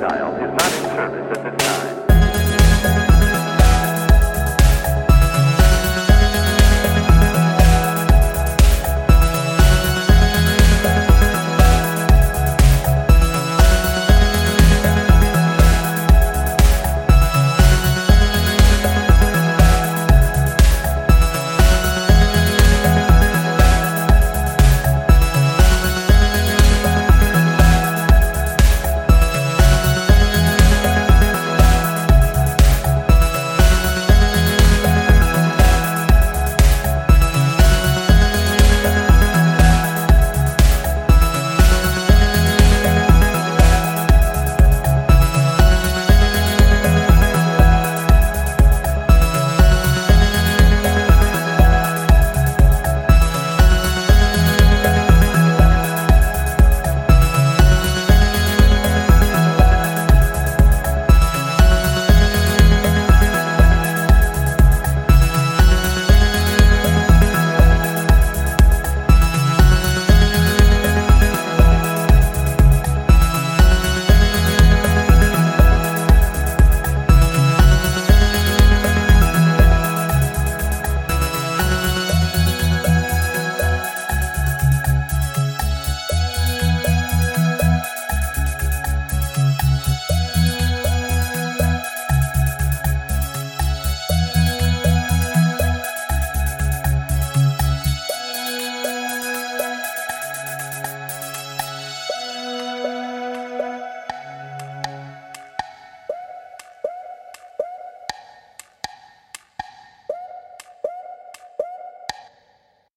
Dialed is not in service at this time.